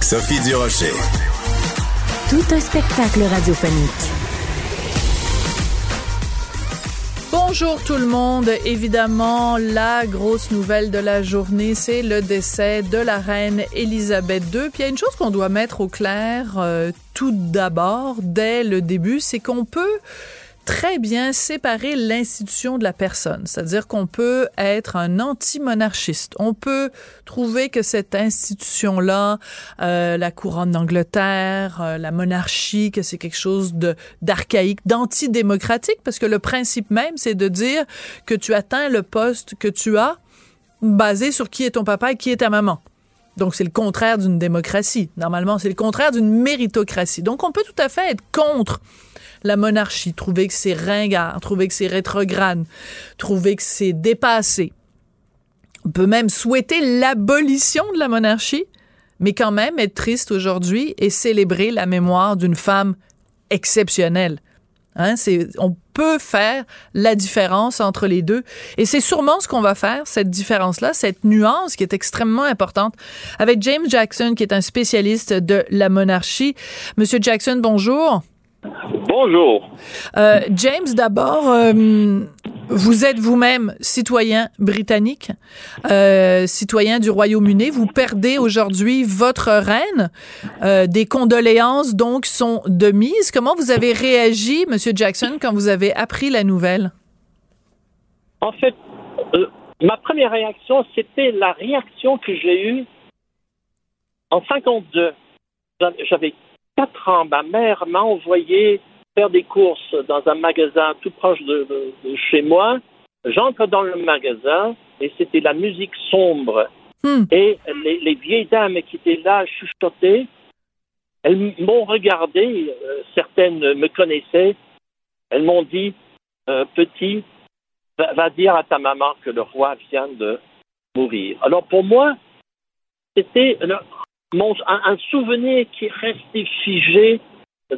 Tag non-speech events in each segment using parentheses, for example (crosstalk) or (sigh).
Sophie Durocher. Tout un spectacle radiophonique. Bonjour tout le monde. Évidemment, la grosse nouvelle de la journée, c'est le décès de la reine Elisabeth II. Puis il y a une chose qu'on doit mettre au clair euh, tout d'abord, dès le début, c'est qu'on peut très bien séparer l'institution de la personne. C'est-à-dire qu'on peut être un anti-monarchiste. On peut trouver que cette institution-là, euh, la couronne d'Angleterre, euh, la monarchie, que c'est quelque chose de d'archaïque, d'antidémocratique, parce que le principe même, c'est de dire que tu atteins le poste que tu as basé sur qui est ton papa et qui est ta maman. Donc, c'est le contraire d'une démocratie. Normalement, c'est le contraire d'une méritocratie. Donc, on peut tout à fait être contre la monarchie, trouver que c'est ringard, trouver que c'est rétrograde, trouver que c'est dépassé. On peut même souhaiter l'abolition de la monarchie, mais quand même être triste aujourd'hui et célébrer la mémoire d'une femme exceptionnelle. Hein, on peut faire la différence entre les deux. Et c'est sûrement ce qu'on va faire, cette différence-là, cette nuance qui est extrêmement importante. Avec James Jackson, qui est un spécialiste de la monarchie. Monsieur Jackson, bonjour. Bonjour. Euh, James, d'abord, euh, vous êtes vous-même citoyen britannique, euh, citoyen du Royaume-Uni. Vous perdez aujourd'hui votre reine. des condoléances, donc, sont de mise. Comment vous avez réagi, Monsieur Jackson, quand vous avez appris la nouvelle? En fait, ma première réaction, c'était la réaction que j'ai eue en 52. J'avais quatre ans, ma mère m'a envoyé faire des courses dans un magasin tout proche de, chez moi. J'entre dans le magasin et c'était la musique sombre. Hmm. Et les, vieilles dames qui étaient là chuchotaient. Elles m'ont regardé, euh, certaines me connaissaient. Elles m'ont dit, euh, petit, va, dire à ta maman que le roi vient de mourir. Alors pour moi, c'était un, souvenir qui est resté figé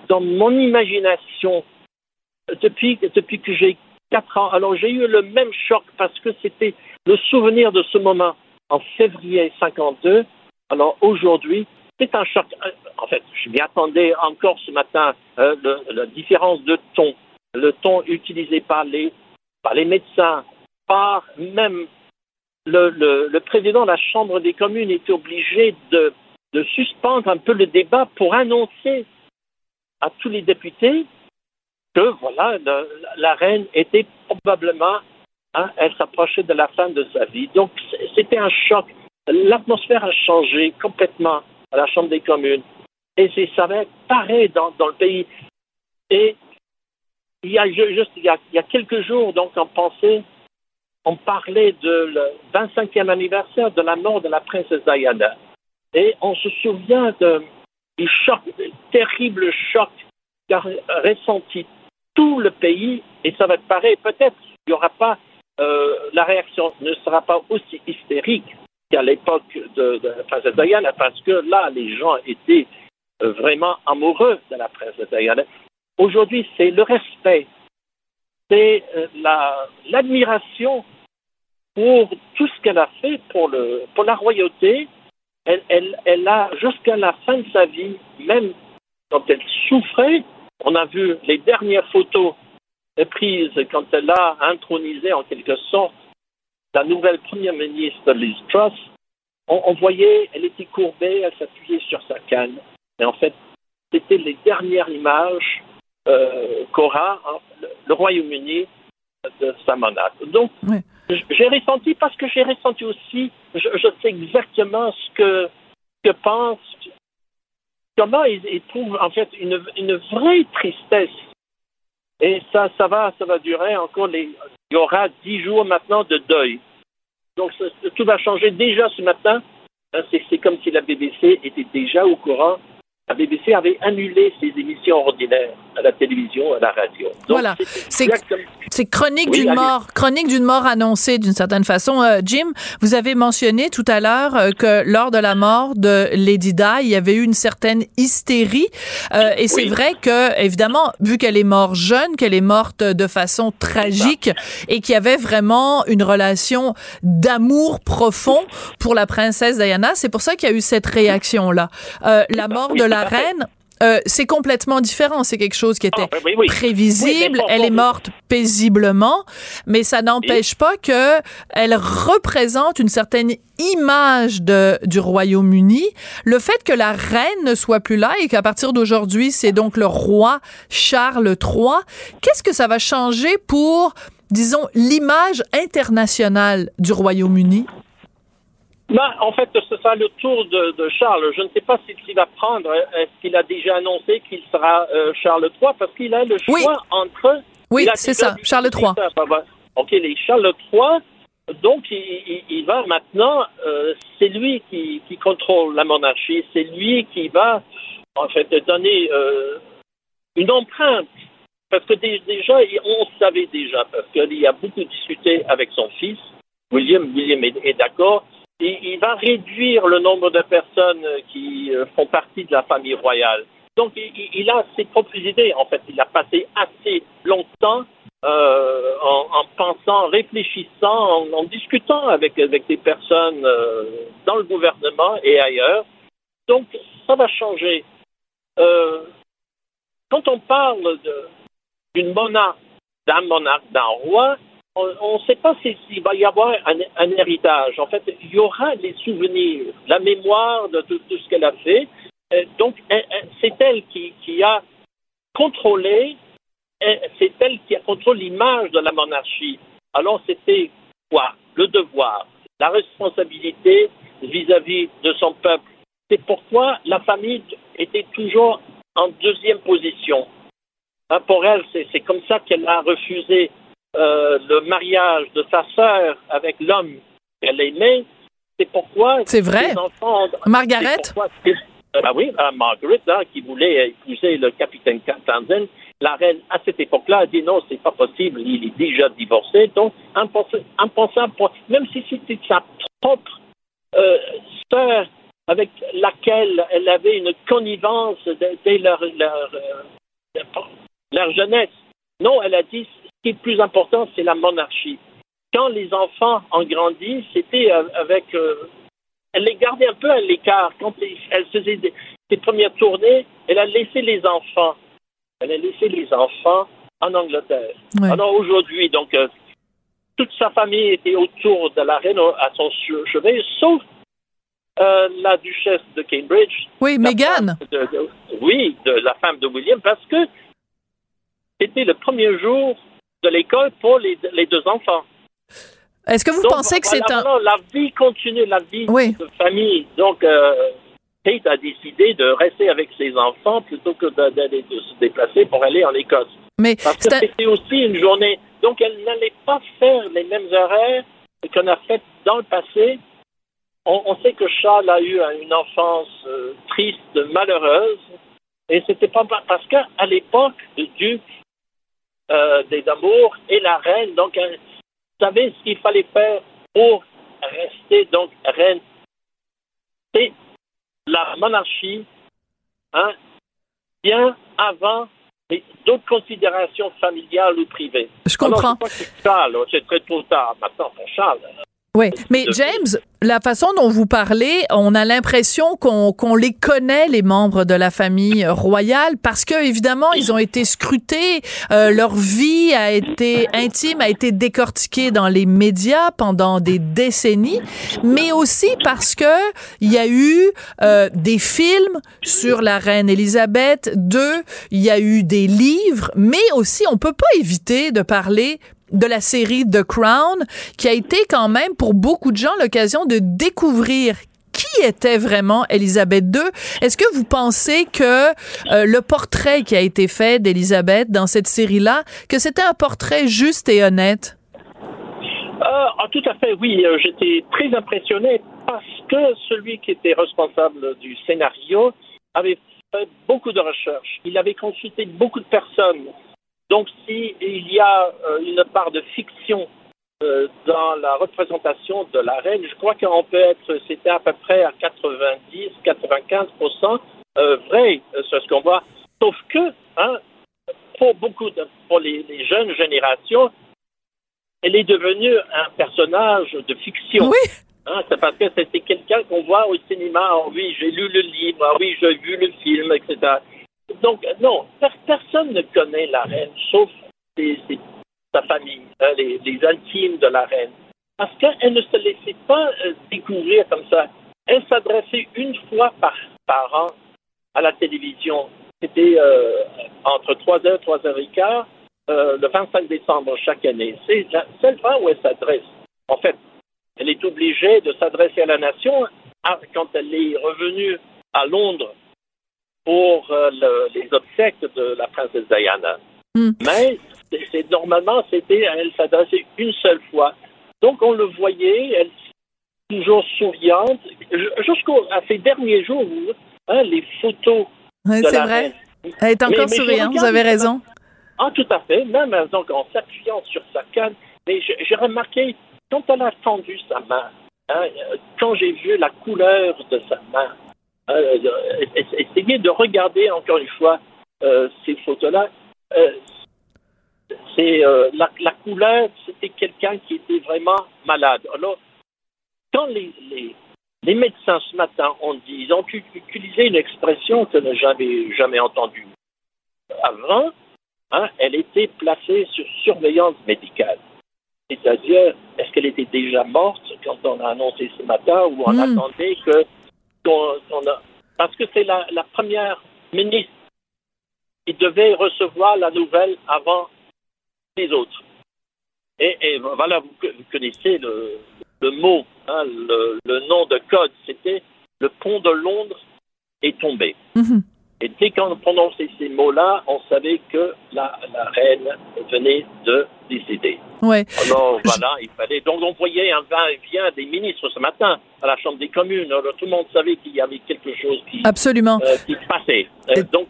dans mon imagination depuis, depuis que j'ai quatre ans. Alors j'ai eu le même choc parce que c'était le souvenir de ce moment en février 52. Alors aujourd'hui, c'est un choc. En fait, je m'y attendais encore ce matin, euh, la différence de ton, le ton utilisé par les, par les médecins, par même le, le président de la Chambre des communes était obligé de de suspendre un peu le débat pour annoncer à tous les députés que voilà, la reine était probablement, hein, elle s'approchait de la fin de sa vie. Donc c'était un choc. L'atmosphère a changé complètement à la Chambre des communes. Et ça va être pareil dans, dans, le pays. Et il y a juste il y a, il y a quelques jours, donc on pensait, on parlait de le 25e anniversaire de la mort de la princesse Diana. Et on se souvient du choc, du terrible choc qu'a ressenti tout le pays, et ça va être pareil. Peut-être qu'il n'y aura pas, euh, la réaction ne sera pas aussi hystérique qu'à l'époque de, de la princesse Diana, parce que là, les gens étaient euh, vraiment amoureux de la princesse Diana. Aujourd'hui, c'est le respect, c'est euh, l'admiration pour tout ce qu'elle a fait pour, le, pour la royauté, elle, a, jusqu'à la fin de sa vie, même quand elle souffrait, on a vu les dernières photos prises quand elle a intronisé en quelque sorte la nouvelle première ministre Liz Truss, on, voyait, elle était courbée, elle s'appuyait sur sa canne. Mais en fait, c'était les dernières images euh, qu'aura hein, le, Royaume-Uni de sa monarque. Donc, j'ai ressenti parce que j'ai ressenti aussi, je, sais exactement ce que, que pense, comment ils, trouvent en fait une, une, vraie tristesse. Et ça, ça va, ça va durer encore les, il y aura dix jours maintenant de deuil. Donc tout va changer déjà ce matin. Hein, c'est comme si la BBC était déjà au courant la BBC avait annulé ses émissions ordinaires à la télévision, à la radio. voilà, c'est chronique d'une mort, chronique d'une mort annoncée d'une certaine façon. Euh, Jim, vous avez mentionné tout à l'heure euh, que lors de la mort de Lady Di, il y avait eu une certaine hystérie, euh, et c'est vrai que évidemment, vu qu'elle est morte jeune, qu'elle est morte de façon tragique, et qu'il y avait vraiment une relation d'amour profond pour la princesse Diana, c'est pour ça qu'il y a eu cette réaction là. la mort de la reine, euh, c'est complètement différent. C'est quelque chose qui était ah, ben prévisible. elle est morte paisiblement, mais ça n'empêche pas que elle représente une certaine image de, du Royaume-Uni. Le fait que la reine ne soit plus là et qu'à partir d'aujourd'hui, c'est donc le roi Charles III, qu'est-ce que ça va changer pour, disons, l'image internationale du Royaume-Uni? Ben, en fait, ce sera le tour de, Charles. Je ne sais pas s'il va prendre. Est-ce qu'il a déjà annoncé qu'il sera euh, Charles III Parce qu'il a le choix entre. Oui, c'est ça, Charles III. OK, les Charles III. Donc, il, va maintenant. Euh, c'est lui qui, contrôle la monarchie. C'est lui qui va, en fait, donner euh, une empreinte. Parce que déjà, on savait déjà, parce qu'il a beaucoup discuté avec son fils, William. William est d'accord il va réduire le nombre de personnes qui euh, font partie de la famille royale. Donc, il, a ses propres idées. En fait, il a passé assez longtemps euh, en, pensant, réfléchissant, en, discutant avec, avec des personnes euh, dans le gouvernement et ailleurs. Donc, ça va changer. quand on parle d'une monarque, d'un monarque, d'un roi, on ne sait pas s'il va y avoir un, héritage. En fait, il y aura les souvenirs, la mémoire de tout, ce qu'elle a fait. Euh, donc, c'est elle qui, a contrôlé, c'est elle qui a contrôlé l'image de la monarchie. Alors, c'était quoi? Le devoir, la responsabilité vis-à-vis de son peuple. C'est pourquoi la famille était toujours en deuxième position. Hein, pour elle, c'est comme ça qu'elle a refusé euh, le mariage de sa sœur avec l'homme qu'elle aimait. C'est pourquoi. C'est vrai? Enfants, Margaret? Euh, ben oui, euh, Margaret, hein, qui voulait épouser le capitaine Townsend, la reine, à cette époque-là, a dit non, c'est pas possible, il est déjà divorcé. Donc, impensable, même si c'était sa propre sœur avec laquelle elle avait une connivence dès leur, leur, leur jeunesse. Non, elle a dit qui est plus important, c'est la monarchie. Quand les enfants ont grandi, c'était euh, avec. Euh, elle les gardait un peu à l'écart. Quand elle faisait ses premières tournées, elle a laissé les enfants. Elle a laissé les enfants en Angleterre. Alors aujourd'hui, donc, euh, toute sa famille était autour de la reine à son chevet, sauf la duchesse de Cambridge. Oui, Meghan. oui, de la femme de William, parce que c'était le premier jour de l'école pour les, deux enfants. Est-ce que vous pensez que c'est un... la vie continue, la vie de famille. Donc, euh, Kate a décidé de rester avec ses enfants plutôt que d'aller se déplacer pour aller en Écosse. Mais Parce que c'était aussi une journée. Donc, elle n'allait pas faire les mêmes horaires qu'on a fait dans le passé. On, sait que Charles a eu une enfance euh, triste, malheureuse. Et c'était pas parce qu'à l'époque, duc euh, des amours et la reine. Donc, euh, vous savez ce qu'il fallait faire pour rester donc reine. C'est la monarchie, hein, bien avant d'autres considérations familiales ou privées. Je comprends. c'est très trop tard maintenant pour Charles. Oui, mais James, la façon dont vous parlez, on a l'impression qu'on les connaît, les membres de la famille royale, parce que évidemment, ils ont été scrutés, euh, leur vie a été intime, a été décortiquée dans les médias pendant des décennies, mais aussi parce que il y a eu euh, des films sur la reine Élisabeth II, il y a eu des livres, mais aussi on peut pas éviter de parler de la série The Crown, qui a été quand même pour beaucoup de gens l'occasion de découvrir qui était vraiment Elisabeth II. Est-ce que vous pensez que euh, le portrait qui a été fait d'Elisabeth dans cette série-là, que c'était un portrait juste et honnête? Euh, ah, tout à fait, oui. Euh, j'étais très impressionné parce que celui qui était responsable du scénario avait fait beaucoup de recherches. Il avait consulté beaucoup de personnes. Donc, s'il y a euh, une part de fiction euh, dans la représentation de la reine, je crois qu'on peut être, c'était à peu près à 90-95% euh, vrai, c'est ce qu'on voit. Sauf que, hein, pour beaucoup de, pour les, les jeunes générations, elle est devenue un personnage de fiction. Oui. Hein, c'est parce que c'était quelqu'un qu'on voit au cinéma. Ah oui, j'ai lu le livre. Ah oui, j'ai vu le film, etc. Donc, non, personne ne connaît la reine, sauf sa famille, hein, les, les, intimes de la reine. Parce qu'elle ne se laissait pas euh, découvrir comme ça. Elle s'adressait une fois par, an à la télévision. C'était euh, entre 3h et 3h15 euh, le 25 décembre chaque année. C'est la seule fois où elle s'adresse. En fait, elle est obligée de s'adresser à la nation quand elle est revenue à Londres pour euh, le, les obsèques de la princesse Diana. Mm. Mais c'est normalement, c'était elle s'adressait une seule fois. Donc on le voyait, elle toujours souriante, jusqu'à ces derniers jours, hein, les photos. Ouais, c'est vrai. Reine. Elle est encore mais, mais souriante, vous avez raison. Ah, tout à fait, même donc, en s'appuyant sur sa canne. Mais j'ai remarqué, quand elle a tendu sa main, hein, quand j'ai vu la couleur de sa main, euh, essayez de regarder encore une fois euh, ces photos-là. Euh, c'est euh, la, la, couleur, c'était quelqu'un qui était vraiment malade. Alors, quand les, les, les, médecins ce matin ont dit, ils ont utilisé une expression que je n'avais jamais entendue avant, hein, elle était placée sur surveillance médicale. C'est-à-dire, est-ce qu'elle était déjà morte quand on a annoncé ce matin ou on mmh. attendait que qu'on, qu'on a... Parce que c'est la, la, première ministre qui devait recevoir la nouvelle avant les autres. Et, et voilà, vous, connaissez le, le mot, hein, le, le, nom de code, c'était le pont de Londres est tombé. Mmh. Et dès qu'on prononçait ces mots-là, on savait que la, la reine venait de décéder. Ouais. Alors voilà, il fallait. Donc on voyait un va-et-vient des ministres ce matin à la Chambre des communes. Alors, tout le monde savait qu'il y avait quelque chose qui, Absolument. Euh, qui passait. Euh, donc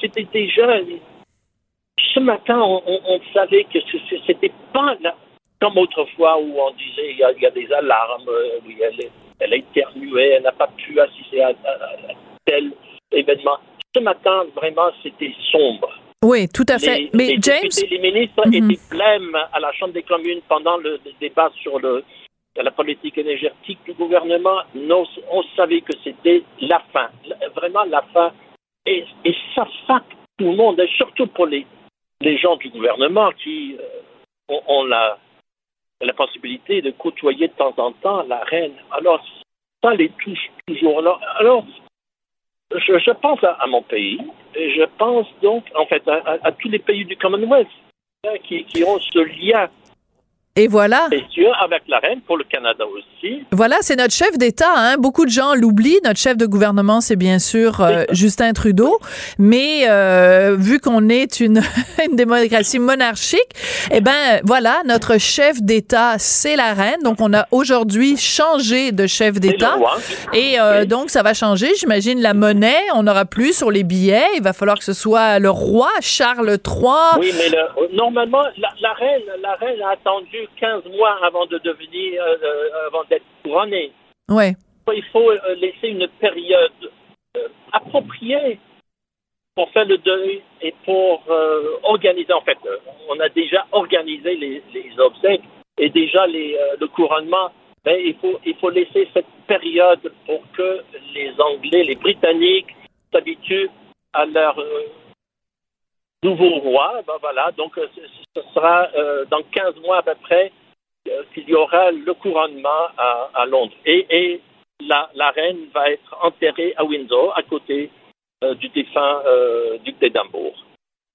c'était déjà. Ce matin, on, savait que c'était pas la, comme autrefois où on disait il y a, il y a des alarmes, euh, oui, elle, elle a éternué, elle n'a pas pu assister à, à, à tel événement. Ce matin, vraiment, c'était sombre. Oui, tout à fait. Les, Mais les James, députés, les ministres mm -hmm. étaient blêmes à la Chambre des communes pendant le débat sur le, la politique énergétique du gouvernement. Non, on savait que c'était la fin, vraiment la fin. Et, et ça frappe tout le monde, et surtout pour les, les gens du gouvernement qui euh, ont, ont la, la possibilité de côtoyer de temps en temps la reine. Alors, ça les touche toujours. Alors, alors je, je pense à, mon pays, et je pense donc, en fait, à, à, tous les pays du Commonwealth qui, qui, ont ce lien. Et voilà. Avec la reine, pour le Canada aussi. Voilà, c'est notre chef d'État. Hein. Beaucoup de gens l'oublient. Notre chef de gouvernement, c'est bien sûr euh, Justin Trudeau. Mais euh, vu qu'on est une, (laughs) une démocratie monarchique, eh ben voilà, notre chef d'État, c'est la reine. Donc, on a aujourd'hui changé de chef d'État. Et euh, oui. donc, ça va changer. J'imagine la monnaie. On n'aura plus sur les billets. Il va falloir que ce soit le roi Charles III. Oui, mais le, normalement, la, la, reine, la reine a attendu 15 mois avant de devenir, euh, avant d'être couronnée. Ouais. Il faut euh, laisser une période euh, appropriée pour faire le deuil et pour euh, organiser. En fait, on a déjà organisé les, les obsèques et déjà les, le couronnement. Mais il faut, il faut laisser cette période pour que les Anglais, les Britanniques s'habituent à leur nouveau roi. Ben voilà, donc ce sera euh, dans 15 mois à peu près euh, qu'il y aura le couronnement à, Londres. Et, la, reine va être enterrée à Windsor, à côté euh, du défunt duc d'Édimbourg.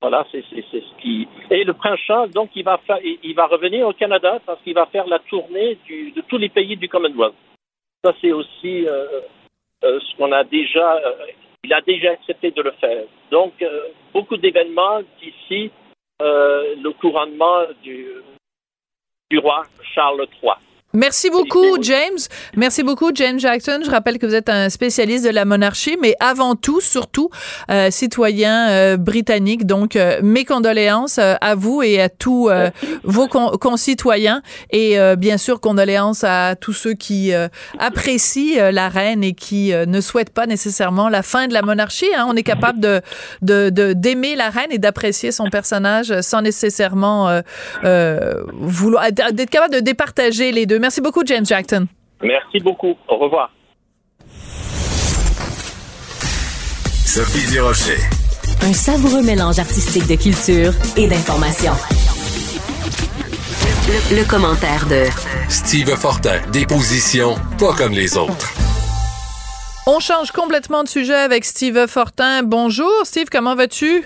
Voilà, c'est ce qui. Et le prince Charles, donc, il va, il va revenir au Canada parce qu'il va faire la tournée de tous les pays du Commonwealth. Ça, c'est aussi ce qu'on a déjà il a déjà accepté de le faire. Donc, euh, beaucoup d'événements d'ici euh, le couronnement du, du roi Charles III. Merci beaucoup, James. Merci beaucoup, James Jackson. Je rappelle que vous êtes un spécialiste de la monarchie, mais avant tout, surtout, euh, citoyen euh, britannique. Donc, euh, mes condoléances euh, à vous et à tous euh, vos con concitoyens. Et bien sûr, condoléances à tous ceux qui apprécient la reine et qui ne souhaitent pas nécessairement la fin de la monarchie. Hein. On est capable de d'aimer de, la reine et d'apprécier son personnage sans nécessairement vouloir d'être capable de départager les deux. Merci beaucoup, James Jackson. Merci beaucoup. Au revoir. Sophie Durocher. Un savoureux mélange artistique de culture et d'information. Le, le, commentaire de Steve Fortin. Des positions pas comme les autres. On change complètement de sujet avec Steve Fortin. Bonjour, Steve, comment vas-tu?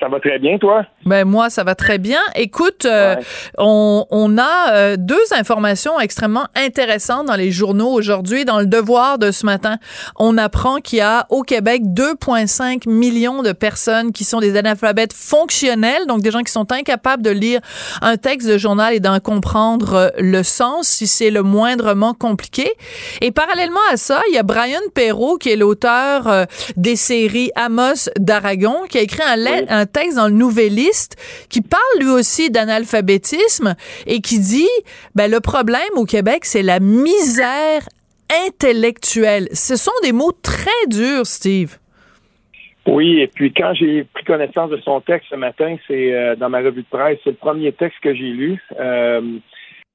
Ça va très bien, toi? Ben moi, ça va très bien. Écoute, euh, on, on, a euh, deux informations extrêmement intéressantes dans les journaux aujourd'hui. Dans le Devoir de ce matin, on apprend qu'il y a au Québec 2,5 millions de personnes qui sont des analphabètes fonctionnels, donc des gens qui sont incapables de lire un texte de journal et d'en comprendre euh, le sens si c'est le moindrement compliqué. Et parallèlement à ça, il y a Brian Perrault, qui est l'auteur des séries Amos d'Aragon, qui a écrit un lettre un texte dans le Nouvelliste qui parle lui aussi d'analphabétisme et qui dit ben le problème au Québec c'est la misère intellectuelle. Ce sont des mots très durs, Steve. Oui, et puis quand j'ai pris connaissance de son texte ce matin, c'est euh, dans ma revue de presse, c'est le premier texte que j'ai lu. Euh,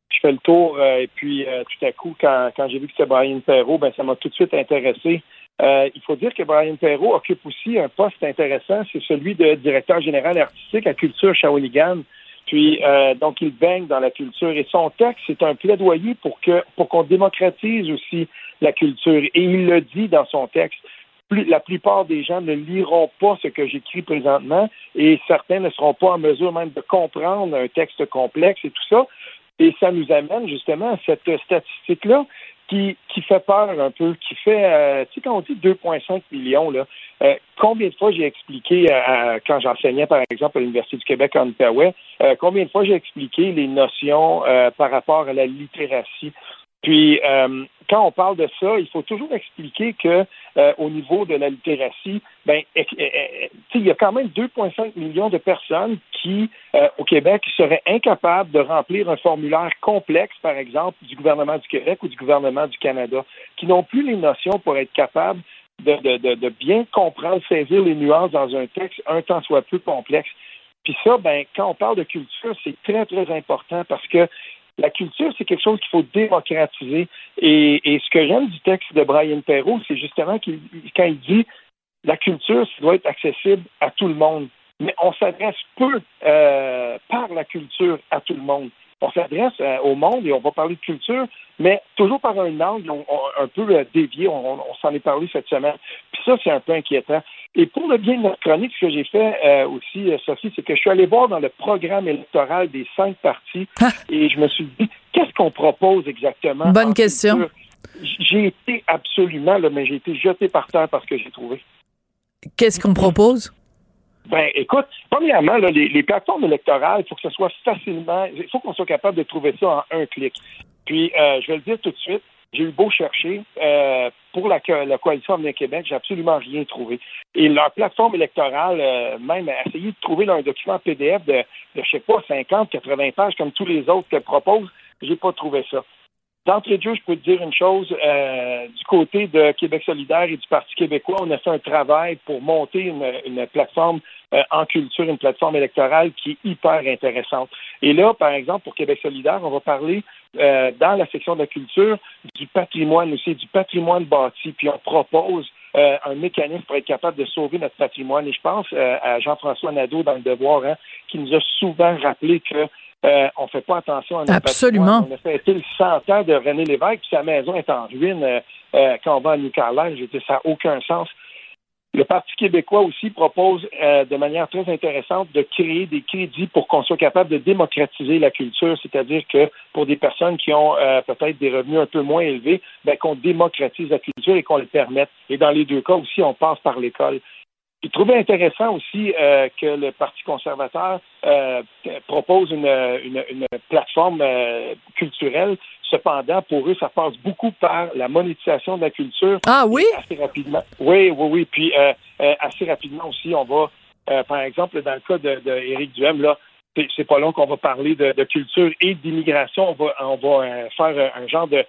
je fais le tour euh, et puis tout à coup, quand, quand j'ai vu que c'était Brian Perrault, ben ça m'a tout de suite intéressé. Euh, il faut dire que Brian Perrault occupe aussi un poste intéressant, c'est celui de directeur général artistique à Culture Shawinigan. Puis, euh, donc, il baigne dans la culture. Et son texte, c'est un plaidoyer pour que pour qu'on démocratise aussi la culture. Et il le dit dans son texte. la plupart des gens ne liront pas ce que j'écris présentement et certains ne seront pas en mesure même de comprendre un texte complexe et tout ça. Et ça nous amène justement à cette statistique-là qui, qui fait peur un peu, qui fait, euh, tu sais, quand on dit 2,5 millions, là, euh, combien de fois j'ai expliqué, euh, quand j'enseignais, par exemple, à l'Université du Québec en Outaouais, combien de fois j'ai expliqué les notions par rapport à la littératie? Puis, quand on parle de ça, il faut toujours expliquer que euh, au niveau de la littératie, ben, il y a quand même 2,5 millions de personnes qui, euh, au Québec, seraient incapables de remplir un formulaire complexe, par exemple, du gouvernement du Québec ou du gouvernement du Canada, qui n'ont plus les notions pour être capables de, de, de, bien comprendre, saisir les nuances dans un texte un temps soit peu complexe. Puis ça, ben, quand on parle de culture, c'est très, très important parce que la culture, c'est quelque chose qu'il faut démocratiser. Et, ce que j'aime du texte de Brian Perrault, c'est justement qu'il, quand il dit la culture, doit être accessible à tout le monde. Mais on s'adresse peu euh, par la culture à tout le monde. On s'adresse euh, au monde et on va parler de culture, mais toujours par un angle un peu euh, dévié. On, on s'en est parlé cette semaine. Puis ça, c'est un peu inquiétant. Et pour le bien de notre chronique, ce que j'ai fait euh, aussi, Sophie, c'est que je suis allé voir dans le programme électoral des cinq partis ah. et je me suis dit, qu'est-ce qu'on propose exactement? Bonne question. J'ai été absolument, là, mais j'ai été jeté par terre parce que j'ai trouvé. Qu'est-ce qu'on propose? Ben, écoute, premièrement, là, les, plateformes électorales, il faut que ce soit facilement, il faut qu'on soit capable de trouver ça en un clic. Puis, euh, je vais le dire tout de suite, j'ai eu beau chercher euh, pour la, coalition Avenir Québec, j'ai absolument rien trouvé. Et leur plateforme électorale, euh, même a essayé de trouver un document PDF de, de, je sais pas, 50, 80 pages comme tous les autres qu'elle propose, j'ai pas trouvé ça. D'entrée de jeu, je peux te dire une chose. Euh, du côté de Québec solidaire et du Parti québécois, on a fait un travail pour monter une, une plateforme euh, en culture, une plateforme électorale qui est hyper intéressante. Et là, par exemple, pour Québec solidaire, on va parler euh, dans la section de la culture du patrimoine aussi, du patrimoine bâti. Puis on propose euh, un mécanisme pour être capable de sauver notre patrimoine. Et je pense euh, à Jean-François Nadeau dans le Devoir, hein, qui nous a souvent rappelé que euh, on fait pas attention à notre Absolument. Patrimoine. On a fait le 100 ans de René Lévesque, puis sa maison est en ruine quand on va à New Carlisle. Ça n'a aucun sens. Le Parti québécois aussi propose euh, de manière très intéressante de créer des crédits pour qu'on soit capable de démocratiser la culture, c'est-à-dire que pour des personnes qui ont euh, peut-être des revenus un peu moins élevés, ben, qu'on démocratise la culture et qu'on le permette. Et dans les deux cas aussi, on passe par l'école. J'ai trouvé intéressant aussi euh, que le Parti conservateur euh, propose une, une, une plateforme euh, culturelle. Cependant, pour eux, ça passe beaucoup par la monétisation de la culture. Ah oui? Assez rapidement. Oui, oui, oui. Puis euh, euh, assez rapidement aussi, on va, euh, par exemple, dans le cas de, de Éric Duhem, là, c'est- pas long qu'on va parler de, de culture et d'immigration. On va, on va faire un genre de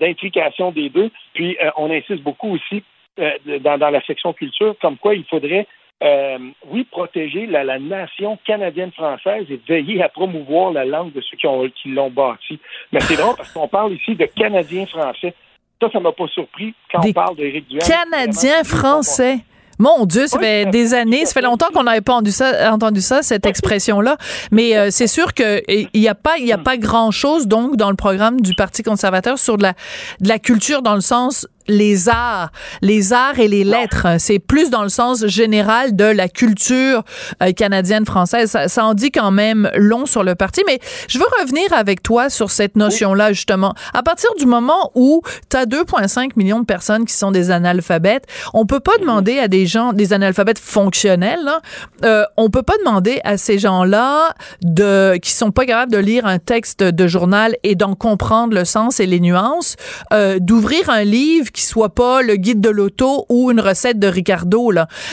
d'intrication des deux. Puis on insiste beaucoup aussi dans, dans la section culture, comme quoi il faudrait, euh, oui, protéger la, la nation canadienne-française et veiller à promouvoir la langue de ceux qui ont qui l'ont bâtie. Mais c'est drôle parce qu'on parle ici de Canadiens-français. Ça, ça m'a pas surpris quand Des on parle d'Éric Duhem. Canadiens Vraiment, français. Mon Dieu, ça Oui, fait des années, ça fait longtemps qu'on n'avait pas entendu ça, entendu ça, cette expression-là. Mais euh, c'est sûr que il y a pas, il y a pas grand-chose donc dans le programme du Parti conservateur sur de la, de la culture dans le sens les arts, les arts et les lettres. C'est plus dans le sens général de la culture euh, canadienne française. Ça, ça en dit quand même long sur le parti. Mais je veux revenir avec toi sur cette notion-là justement. À partir du moment où tu as 2,5 millions de personnes qui sont des analphabètes, on peut pas demander à des des analphabètes fonctionnels, là, euh, on peut pas demander à ces gens-là de qui sont pas capables de lire un texte de journal et d'en comprendre le sens et les nuances, euh, d'ouvrir un livre qui soit pas le guide de l'auto ou une recette de Ricardo.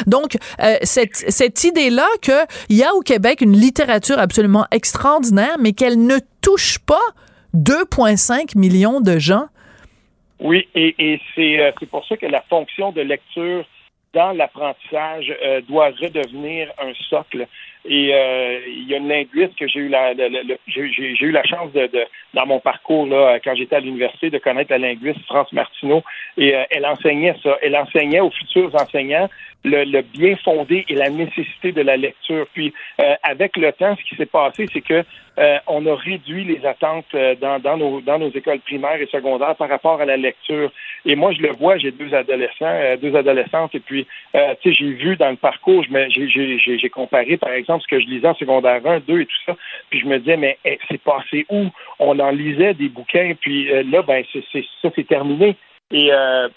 Donc euh, cette cette idée là que il y a au Québec une littérature absolument extraordinaire mais qu'elle ne touche pas 2,5 millions de gens. Oui, et, et c'est euh, c'est pour ça que la fonction de lecture l'apprentissage euh, doit redevenir un socle. Et euh, il y a une linguiste que j'ai eu la, j'ai eu la chance de, de- dans mon parcours là, quand j'étais à l'université de connaître la linguiste France Martineau et euh, elle enseignait ça. Elle enseignait aux futurs enseignants le, le bien fondé et la nécessité de la lecture. Puis euh, avec le temps, ce qui s'est passé, c'est que euh, on a réduit les attentes euh, dans, dans, nos, dans nos écoles primaires et secondaires par rapport à la lecture. Et moi, je le vois, j'ai deux adolescents, euh, deux adolescentes, et puis, tu sais, j'ai vu dans le parcours, j'ai- j'ai comparé, par exemple, ce que je lisais en secondaire 1, 2 et tout ça, puis je me disais, mais eh, c'est passé où? On en lisait des bouquins, puis euh, là, ben, ça, c'est terminé. Et euh,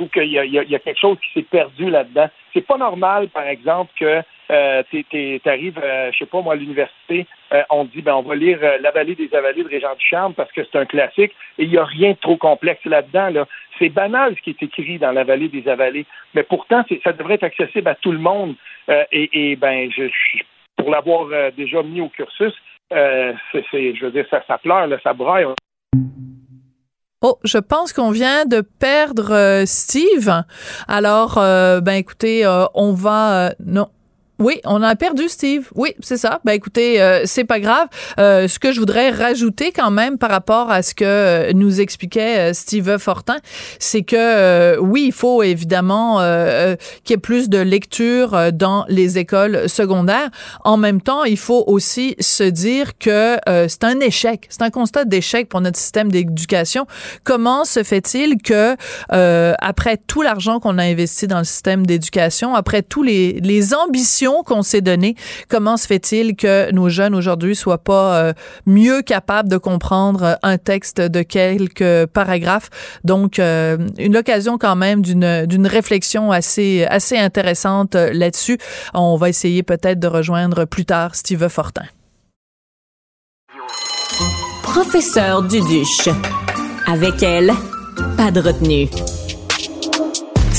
y, a- il y a- y quelque chose qui s'est perdu là-dedans. C'est pas normal, par exemple, que euh, tu arrives, euh, je sais pas moi, à l'université, euh, on dit, ben, on va lire euh, La vallée des avalées de Régent Ducharme parce que c'est un classique et il n'y a rien de trop complexe là-dedans. Là. C'est banal ce qui est écrit dans La vallée des avalées, mais pourtant, ça devrait être accessible à tout le monde. Euh, et, ben, pour l'avoir euh, déjà mis au cursus, euh, je veux dire, ça, pleure, ça braille. Oh, je pense qu'on vient de perdre euh, Steve. Alors, ben écoutez, on va... non. Oui, on a perdu Steve. Oui, c'est ça. Ben écoutez, euh, c'est pas grave. Euh, ce que je voudrais rajouter quand même par rapport à ce que euh, nous expliquait euh, Steve Fortin, c'est que euh, oui, il faut évidemment euh, qu'il y ait plus de lecture dans les écoles secondaires. En même temps, il faut aussi se dire que c'est un échec, c'est un constat d'échec pour notre système d'éducation. Comment se fait-il que après tout l'argent qu'on a investi dans le système d'éducation, après tous les, les ambitions qu'on s'est données, comment se fait-il que nos jeunes aujourd'hui soient pas euh, mieux capables de comprendre un texte de quelques paragraphes? Donc euh, une occasion quand même d'une réflexion assez assez intéressante euh, là-dessus. On va essayer peut-être de rejoindre plus tard Steve Fortin. Professeur Duduche. Avec elle, pas de retenue.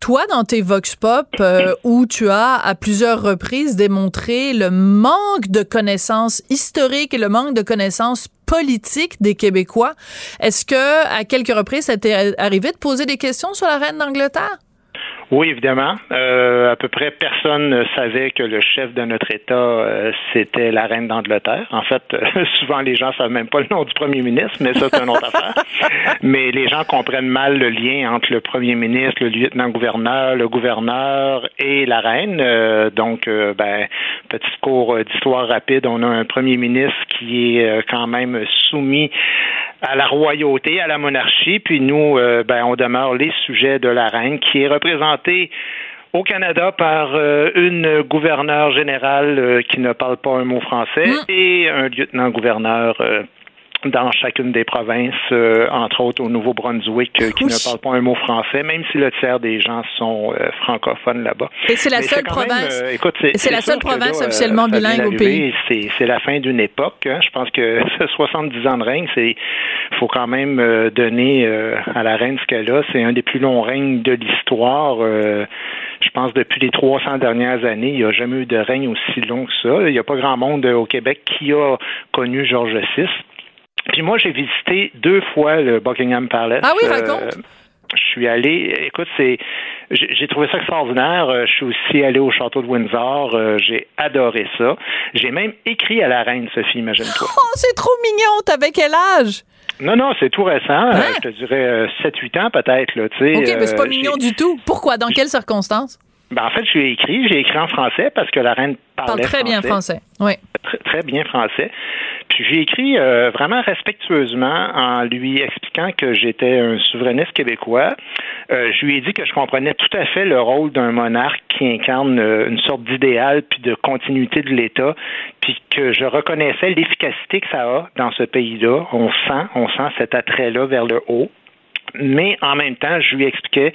Toi, dans tes Vox Pop, euh, (laughs) où tu as à plusieurs reprises démontré le manque de connaissances historiques et le manque de connaissances politiques des Québécois, est-ce que à quelques reprises, ça t'est arrivé de poser des questions sur la reine d'Angleterre? Oui, évidemment. Euh, à peu près personne ne savait que le chef de notre État, euh, c'était la reine d'Angleterre. En fait, (laughs) souvent les gens savent même pas le nom du premier ministre, mais ça, c'est une autre (laughs) affaire. Mais les gens comprennent mal le lien entre le premier ministre, le lieutenant-gouverneur, le gouverneur et la reine. Euh, donc, ben, petit cours d'histoire rapide, on a un premier ministre qui est quand même soumis à la royauté, à la monarchie, puis nous, ben, on demeure les sujets de la reine qui est représentée au Canada par euh, une gouverneure générale euh, qui ne parle pas un mot français mm. et un lieutenant-gouverneur euh, dans chacune des provinces, entre autres au Nouveau-Brunswick, qui ne parle pas un mot français, même si le tiers des gens sont francophones là-bas. Et c'est la seule province. c'est la seule province officiellement bilingue au pays. C'est la fin d'une époque. Hein. Je pense que (laughs) 70 ans de règne, c'est faut quand même donner à la reine ce qu'elle a. C'est un des plus longs règnes de l'histoire je pense depuis les 300 dernières années, il n'y a jamais eu de règne aussi long que ça. Il n'y a pas grand monde au Québec qui a connu Georges VI. Puis moi, j'ai visité deux fois le Buckingham Palace. Ah oui, raconte. Euh, je suis allé, écoute, c'est, j'ai trouvé ça extraordinaire. Euh, je suis aussi allé au château de Windsor. Euh, j'ai adoré ça. J'ai même écrit à la reine, Sophie, imagine-toi. (laughs) Oh, c'est trop mignon. T'avais quel âge? Non, non, c'est tout récent. Hein? je te dirais 7-8 ans peut-être. Là, OK, mais c'est pas mignon du tout. Pourquoi? Dans quelles circonstances? Ben, en fait, j'ai écrit, j'ai écrit en français parce que la reine parlait Parle très bien français. Oui. Très, très bien français. J'ai écrit euh, vraiment respectueusement en lui expliquant que j'étais un souverainiste québécois. Euh, je lui ai dit que je comprenais tout à fait le rôle d'un monarque qui incarne euh, une sorte d'idéal puis de continuité de l'État, puis que je reconnaissais l'efficacité que ça a dans ce pays-là. On sent, on sent cet attrait-là vers le haut. Mais en même temps, je lui expliquais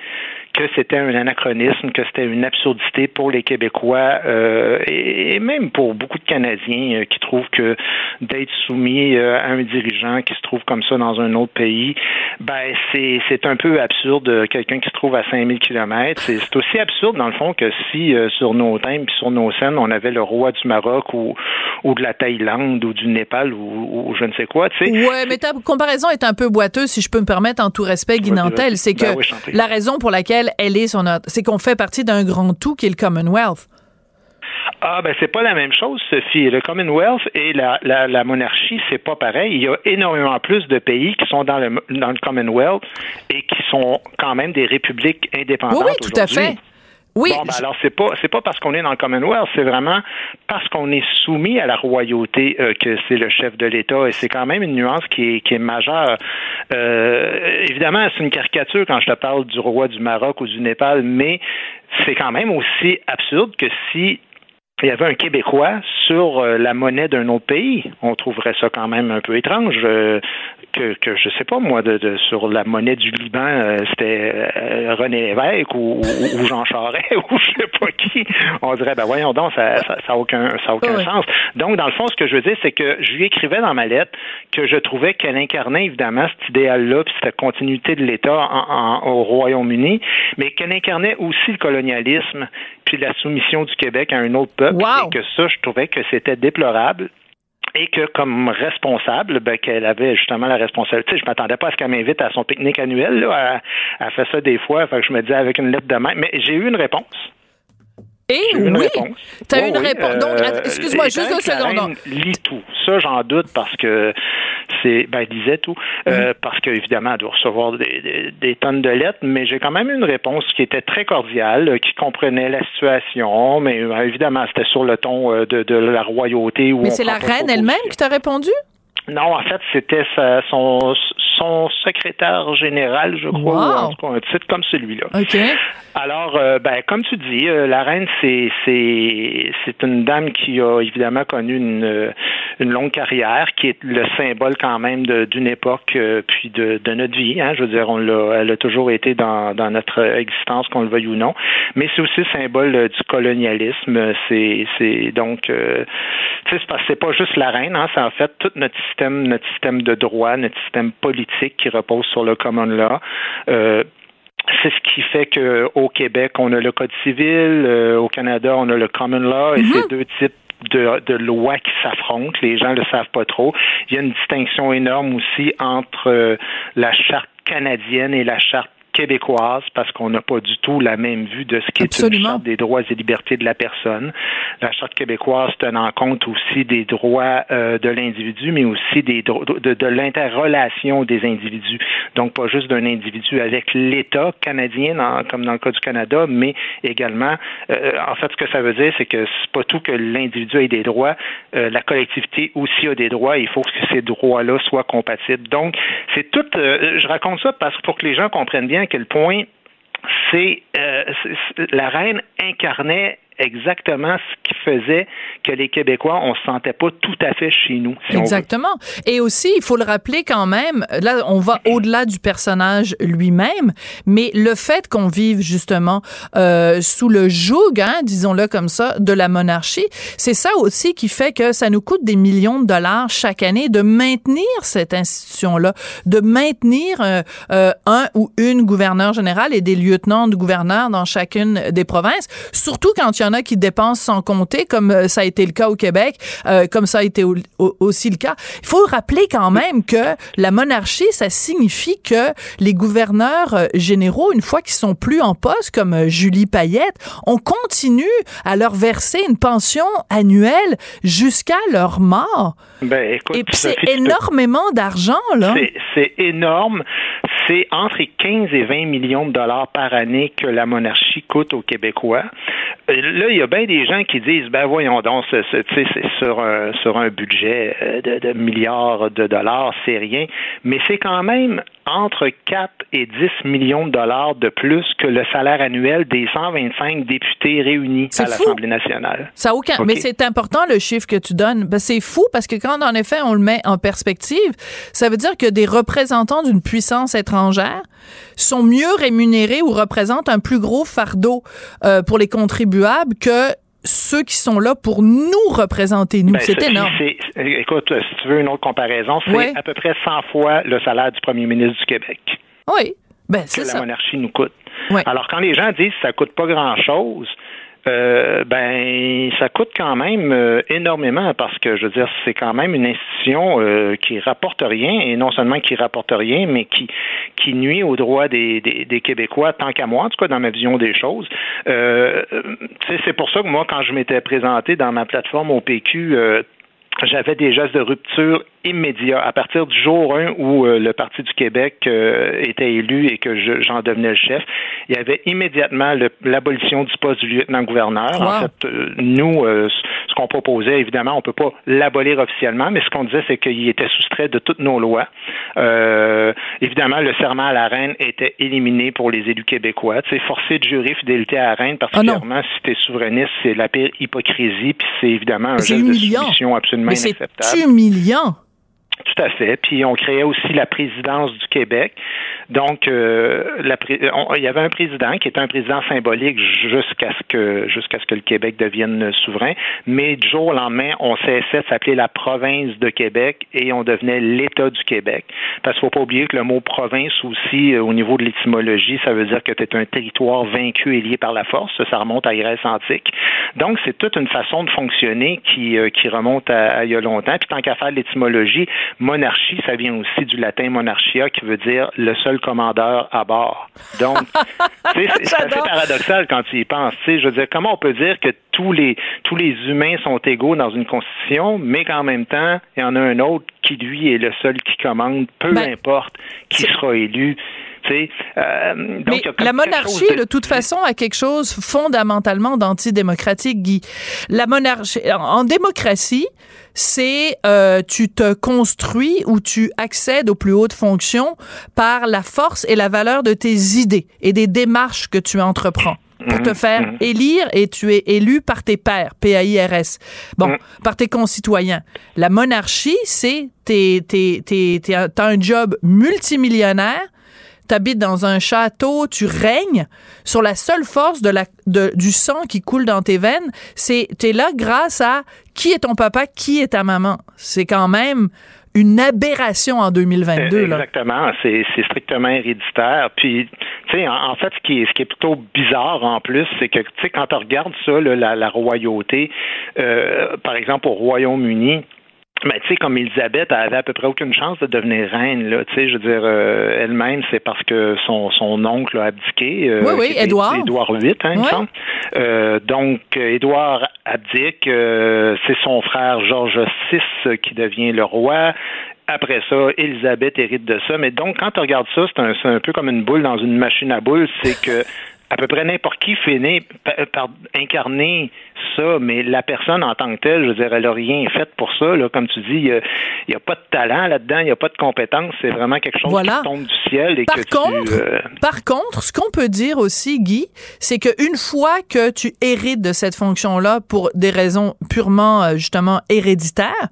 que c'était un anachronisme, que c'était une absurdité pour les Québécois euh, et, même pour beaucoup de Canadiens euh, qui trouvent que d'être soumis euh, à un dirigeant qui se trouve comme ça dans un autre pays, ben c'est, c'est un peu absurde. Quelqu'un qui se trouve à 5000 kilomètres, c'est, c'est aussi absurde dans le fond que si sur nos thèmes puis sur nos scènes, on avait le roi du Maroc ou, ou de la Thaïlande ou du Népal ou, je ne sais quoi. Tu sais. Ouais, mais ta comparaison est un peu boiteuse, si je peux me permettre, en tout respect, Guy Nantel. C'est que ben la raison pour laquelle elle est son c'est qu'on fait partie d'un grand tout qui est le Commonwealth. Ah ben c'est pas la même chose, Sophie. Le Commonwealth et la, la, la monarchie, c'est pas pareil. Il y a énormément plus de pays qui sont dans le, dans le Commonwealth et qui sont quand même des républiques indépendantes. Oui, oui tout à fait. Oui. Bon, ben alors c'est pas c'est pas parce qu'on est dans le Commonwealth, c'est vraiment parce qu'on est soumis à la royauté euh, que c'est le chef de l'État et c'est quand même une nuance qui est qui est majeure. Euh, évidemment, c'est une caricature quand je te parle du roi du Maroc ou du Népal, mais c'est quand même aussi absurde que si il y avait un Québécois sur euh, la monnaie d'un autre pays. On trouverait ça quand même un peu étrange euh, que, que je sais pas moi de, de sur la monnaie du Liban euh, c'était René Lévesque ou, ou, Jean Charest (laughs) ou je sais pas qui. On dirait ben voyons donc ça ça, ça a aucun ça a aucun sens. Donc dans le fond ce que je veux dire c'est que je lui écrivais dans ma lettre que je trouvais qu'elle incarnait évidemment cet idéal-là puis cette continuité de l'État en, au Royaume-Uni, mais qu'elle incarnait aussi le colonialisme puis la soumission du Québec à un autre peuple et que ça, je trouvais que c'était déplorable et que comme responsable, ben, qu'elle avait justement la responsabilité. Je m'attendais pas à ce qu'elle m'invite à son pique-nique annuel. Là. Elle, fait ça des fois. Fait que je me disais avec une lettre de main. Mais j'ai eu une réponse. Et eh oui, tu as eu une réponse. Donc, euh, excuse-moi, juste deux secondes. lit tout. Ça, j'en doute parce que c'est, ben, elle disait tout, euh, mm-hmm. parce qu'évidemment, elle doit recevoir des, des, tonnes de lettres, mais j'ai quand même une réponse qui était très cordiale, qui comprenait la situation, mais euh, évidemment, c'était sur le ton de, de la royauté. mais c'est la reine elle-même qui t'a répondu? Non, en fait, c'était son, son secrétaire général, je crois, ou un titre comme celui-là. OK. Alors, euh, ben, comme tu dis, euh, la reine, c'est c'est c'est une dame qui a évidemment connu une une longue carrière, qui est le symbole quand même d'une époque, euh, puis de, de notre vie. Hein, je veux dire, on l'a, elle a toujours été dans dans notre existence, qu'on le veuille ou non. Mais c'est aussi le symbole du colonialisme. C'est c'est donc, tu sais, c'est pas juste la reine, hein, c'est en fait tout notre système, notre système de droit, notre système politique qui repose sur le common law. C'est ce qui fait qu'au Québec, on a le Code civil, euh, au Canada, on a le common law, et mm-hmm. c'est deux types de, de, lois qui s'affrontent. Les gens ne le savent pas trop. Il y a une distinction énorme aussi entre euh, la charte canadienne et la charte québécoise parce qu'on n'a pas du tout la même vue de ce qui est une charte des droits et libertés de la personne. La charte québécoise tenant compte aussi des droits euh, de l'individu, mais aussi des de, de l'interrelation des individus. Donc pas juste d'un individu avec l'État canadien, comme dans le cas du Canada, mais également, euh, en fait, ce que ça veut dire, c'est que c'est pas tout que l'individu ait des droits, euh, la collectivité aussi a des droits. Il faut que ces droits-là soient compatibles. Donc, c'est tout. je raconte ça parce que pour que les gens comprennent bien à quel point c'est la reine incarnait exactement ce qui faisait que les Québécois, on se sentait pas tout à fait chez nous. exactement. Et aussi, il faut le rappeler quand même, là, on va au-delà du personnage lui-même, mais le fait qu'on vive justement euh, sous le joug, hein, disons-le comme ça, de la monarchie, c'est ça aussi qui fait que ça nous coûte des millions de dollars chaque année de maintenir cette institution-là, de maintenir euh, euh, un ou une gouverneur général et des lieutenants de gouverneurs dans chacune des provinces, surtout quand il y y en a qui dépensent sans compter, comme euh, ça a été le cas au Québec, euh, comme ça a été aussi le cas. Il faut rappeler quand même que la monarchie, ça signifie que les gouverneurs euh, généraux, une fois qu'ils sont plus en poste, comme Julie Payette, on continue à leur verser une pension annuelle jusqu'à leur mort. Ben, écoute, Et puis c'est énormément d'argent, là. C'est énorme. C'est entre 15 et 20 millions de dollars par année que la monarchie coûte aux Québécois là, il y a bien des gens qui disent, ben voyons donc, c'est sur un, sur un budget euh, de, de milliards de dollars, c'est rien, mais c'est quand même entre 4 et 10 millions de dollars de plus que le salaire annuel des 125 députés réunis à l'Assemblée nationale. Ça aucun. Mais c'est important le chiffre que tu donnes. Ben, c'est fou parce que quand en effet on le met en perspective, ça veut dire que des représentants d'une puissance étrangère sont mieux rémunérés ou représentent un plus gros fardeau euh, pour les contribuables que ceux qui sont là pour nous représenter, nous. Ben, c'est énorme. Écoute, si tu veux une autre comparaison, c'est à peu près 100 fois le salaire du premier ministre du Québec. Oui. Ben, que la monarchie nous coûte. Alors, quand les gens disent que ça coûte pas grand-chose, euh, ben ça coûte quand même euh, énormément parce que je veux dire c'est quand même une institution euh, qui rapporte rien et non seulement qui rapporte rien mais qui qui nuit aux droits des, des, des Québécois tant qu'à moi en tout cas dans ma vision des choses. C'est pour ça que moi quand je m'étais présenté dans ma plateforme au PQ j'avais des gestes de rupture immédiat. À partir du jour 1 où euh, le Parti du Québec euh, était élu et que j'en devenais le chef, il y avait immédiatement l'abolition du poste du lieutenant-gouverneur. En fait, euh, nous, ce qu'on proposait, évidemment, on peut pas l'abolir officiellement, mais ce qu'on disait, c'est qu'il était soustrait de toutes nos lois. évidemment, le serment à la reine était éliminé pour les élus québécois. C'est forcé de jurer fidélité à la reine, ah particulièrement si tu es souverainiste, c'est la pire hypocrisie, puis c'est évidemment un geste de soumission absolument inacceptable. C'est humiliant. Tout à fait. Puis on créait aussi la présidence du Québec. Donc, euh, la, il y avait un président qui était un président symbolique jusqu'à ce que jusqu'à ce que le Québec devienne souverain. Mais du jour au lendemain, on cessait de s'appeler la province de Québec et on devenait l'État du Québec. Parce qu'il faut pas oublier que le mot province aussi, euh, au niveau de l'étymologie, ça veut dire que es un territoire vaincu et lié par la force. Ça remonte à Grèce antique. Donc, c'est toute une façon de fonctionner qui, euh, qui remonte à, à, il y a longtemps. Puis tant qu'à faire l'étymologie, monarchie, ça vient aussi du latin monarchia, qui veut dire le seul commandeur à bord. Donc, (laughs) c'est assez paradoxal quand tu y penses. Je veux dire, comment on peut dire que tous les tous les humains sont égaux dans une constitution, mais qu'en même temps, il y en a un autre qui lui est le seul qui commande, peu ben, importe qui sera élu. Euh, mais la monarchie, de... toute façon, a quelque chose fondamentalement d'antidémocratique, Guy. La monarchie, en démocratie, c'est euh, tu te construis ou tu accèdes aux plus hautes fonctions par la force et la valeur de tes idées et des démarches que tu entreprends pour te mhm. faire mhm. élire et tu es élu par tes pairs, P-A-I-R-S. Bon, mhm. par tes concitoyens. La monarchie, c'est t'as un job multimillionnaire t'habites dans un château, tu règnes sur la seule force du sang qui coule dans tes veines. C'est, t'es là grâce à qui est ton papa, qui est ta maman. C'est quand même une aberration en 2022. Exactement, c'est strictement héréditaire. Puis, tu sais, en, fait, ce qui, est, plutôt bizarre en plus, c'est que, tu sais, quand on regarde ça, la, la, royauté, euh, par exemple au Royaume-Uni, mais tu sais, comme Elisabeth, elle avait à peu près aucune chance de devenir reine. Là, tu sais, je veux dire, euh, elle-même, c'est parce que son, son oncle a abdiqué. Euh, oui, oui, Édouard. Édouard VIII, hein, il me semble. Euh, donc, Édouard abdique. c'est son frère Georges VI qui devient le roi. Après ça, Élisabeth hérite de ça. Mais donc, quand tu regardes ça, c'est un, un, peu comme une boule dans une machine à boules. C'est que à peu près n'importe qui finit par, incarner ça, mais la personne en tant que telle, je veux dire, elle n'a rien fait pour ça. Là. Comme tu dis, il n'y a, pas de talent là-dedans, il n'y a pas de compétence, c'est vraiment quelque chose qui tombe du ciel. Et par, que contre, tu, euh, par contre, ce qu'on peut dire aussi, Guy, c'est qu'une fois que tu hérites de cette fonction-là pour des raisons purement, euh, justement, héréditaires,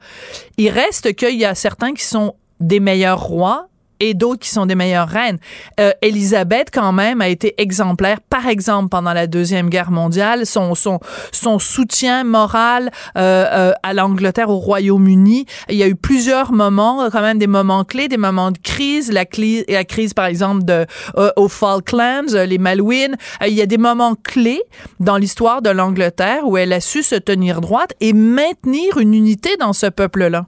il reste qu'il y a certains qui sont des meilleurs rois et d'autres qui sont des meilleures reines. Euh, Élisabeth, quand même, a été exemplaire. Par exemple, pendant la Deuxième Guerre mondiale, son, son, son soutien moral euh, euh, à l'Angleterre, au Royaume-Uni. Il y a eu plusieurs moments, quand même des moments clés, des moments de crise. La, la crise, par exemple, de, euh, aux Falklands, les Malouines. il y a des moments clés dans l'histoire de l'Angleterre où elle a su se tenir droite et maintenir une unité dans ce peuple-là.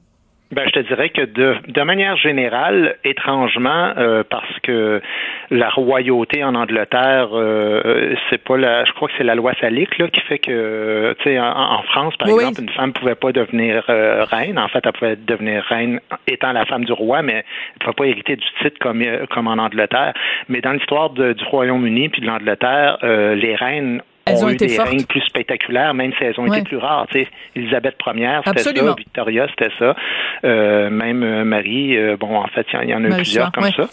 Ben, je te dirais que de, de manière générale, étrangement, euh, parce que la royauté en Angleterre, euh, c'est pas la, je crois que c'est la loi salique là, qui fait que, tu sais, en, France, par exemple, une femme pouvait pas devenir euh, reine. En fait, elle pouvait devenir reine étant la femme du roi, mais elle pouvait pas hériter du titre comme comme en Angleterre. Mais dans l'histoire du Royaume-Uni puis de l'Angleterre, les reines elles ont, été des fortes. règnes plus spectaculaires, même si elles ont été plus rares. Tu sais, Elisabeth Ier, c'était ça. Victoria, c'était ça. Euh, même euh, Marie, euh, bon, en fait, il y, en a eu plusieurs comme ça.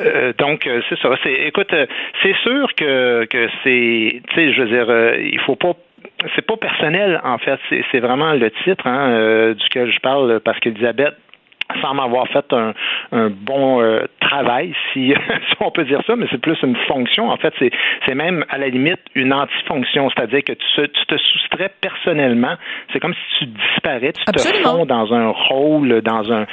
Euh, donc c'est ça. C'est, écoute, c'est sûr que que c'est, tu sais, je veux dire, il faut pas c'est pas personnel en fait, c'est, c'est vraiment le titre hein, duquel je parle parce qu'Elisabeth semble avoir fait un, un bon euh, travail, si, (laughs) si, on peut dire ça, mais c'est plus une fonction. En fait, c'est, c'est même à la limite une antifonction, c'est-à-dire que tu, tu, te soustrais personnellement. C'est comme si tu disparais, tu te fonds dans un rôle, dans un,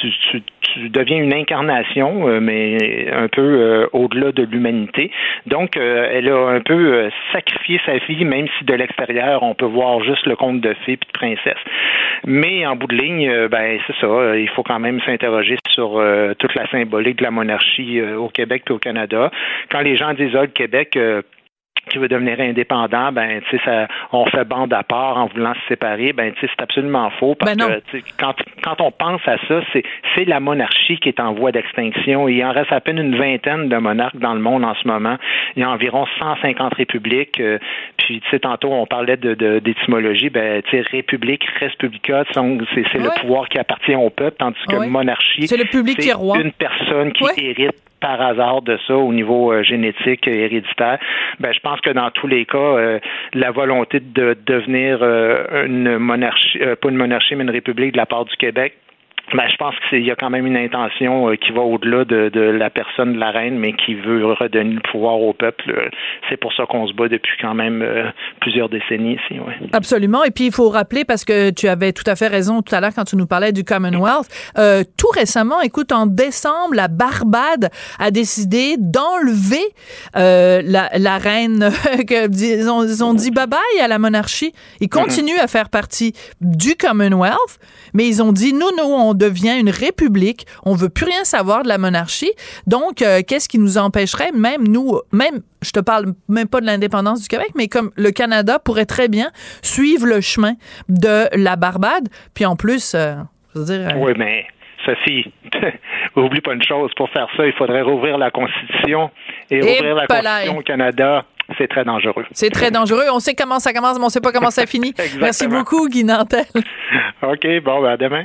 tu, tu, tu deviens une incarnation, euh, mais un peu euh, au-delà de l'humanité. Donc, elle a un peu sacrifié sa vie, même si de l'extérieur on peut voir juste le conte de fées puis de princesse. Mais en bout de ligne, ben c'est ça. Il faut quand même s'interroger sur euh, toute la symbolique de la monarchie euh, au Québec et au Canada. Quand les gens disent ah, le Québec euh, qui veut devenir indépendant, ben tu sais ça, on fait bande à part en voulant se séparer, ben tu sais c'est absolument faux parce ben que quand quand on pense à ça, c'est c'est la monarchie qui est en voie d'extinction. Il en reste à peine une vingtaine de monarques dans le monde en ce moment. Il y a environ 150 républiques. Euh, puis tu sais tantôt on parlait de d'étymologie, ben tu sais république, respublica, c'est c'est le pouvoir qui appartient au peuple, tandis que monarchie, c'est le public qui est roi. Une personne qui hérite par hasard de ça au niveau euh, génétique et héréditaire, ben je pense que dans tous les cas, euh, la volonté de devenir euh, une monarchie, pas une monarchie, mais une république de la part du Québec, ben, je pense qu'il y a quand même une intention euh, qui va au-delà de, de, la personne de la reine, mais qui veut redonner le pouvoir au peuple. C'est pour ça qu'on se bat depuis quand même euh, plusieurs décennies ici. Ouais. Absolument. Et puis, il faut rappeler, parce que tu avais tout à fait raison tout à l'heure quand tu nous parlais du Commonwealth, euh, tout récemment, écoute, en décembre, la Barbade a décidé d'enlever euh, la, la, reine, (laughs) que, ils, ont, ils ont dit bye-bye à la monarchie. Ils mm-hmm. continuent à faire partie du Commonwealth, mais ils ont dit, nous, nous, on devient une république. On veut plus rien savoir de la monarchie. Donc, euh, qu'est-ce qui nous empêcherait, même nous, même, je te parle même pas de l'indépendance du Québec, mais comme le Canada pourrait très bien suivre le chemin de la Barbade. Puis en plus, euh, je veux dire. Euh, oui, mais Sophie, (laughs) oublie pas une chose. Pour faire ça, il faudrait rouvrir la Constitution et, rouvrir la Constitution au Canada c'est très dangereux. C'est très dangereux. On sait comment ça commence, mais on ne sait pas comment ça finit. (laughs) Merci beaucoup, Guy Nantel. (laughs) OK, bon, ben à demain.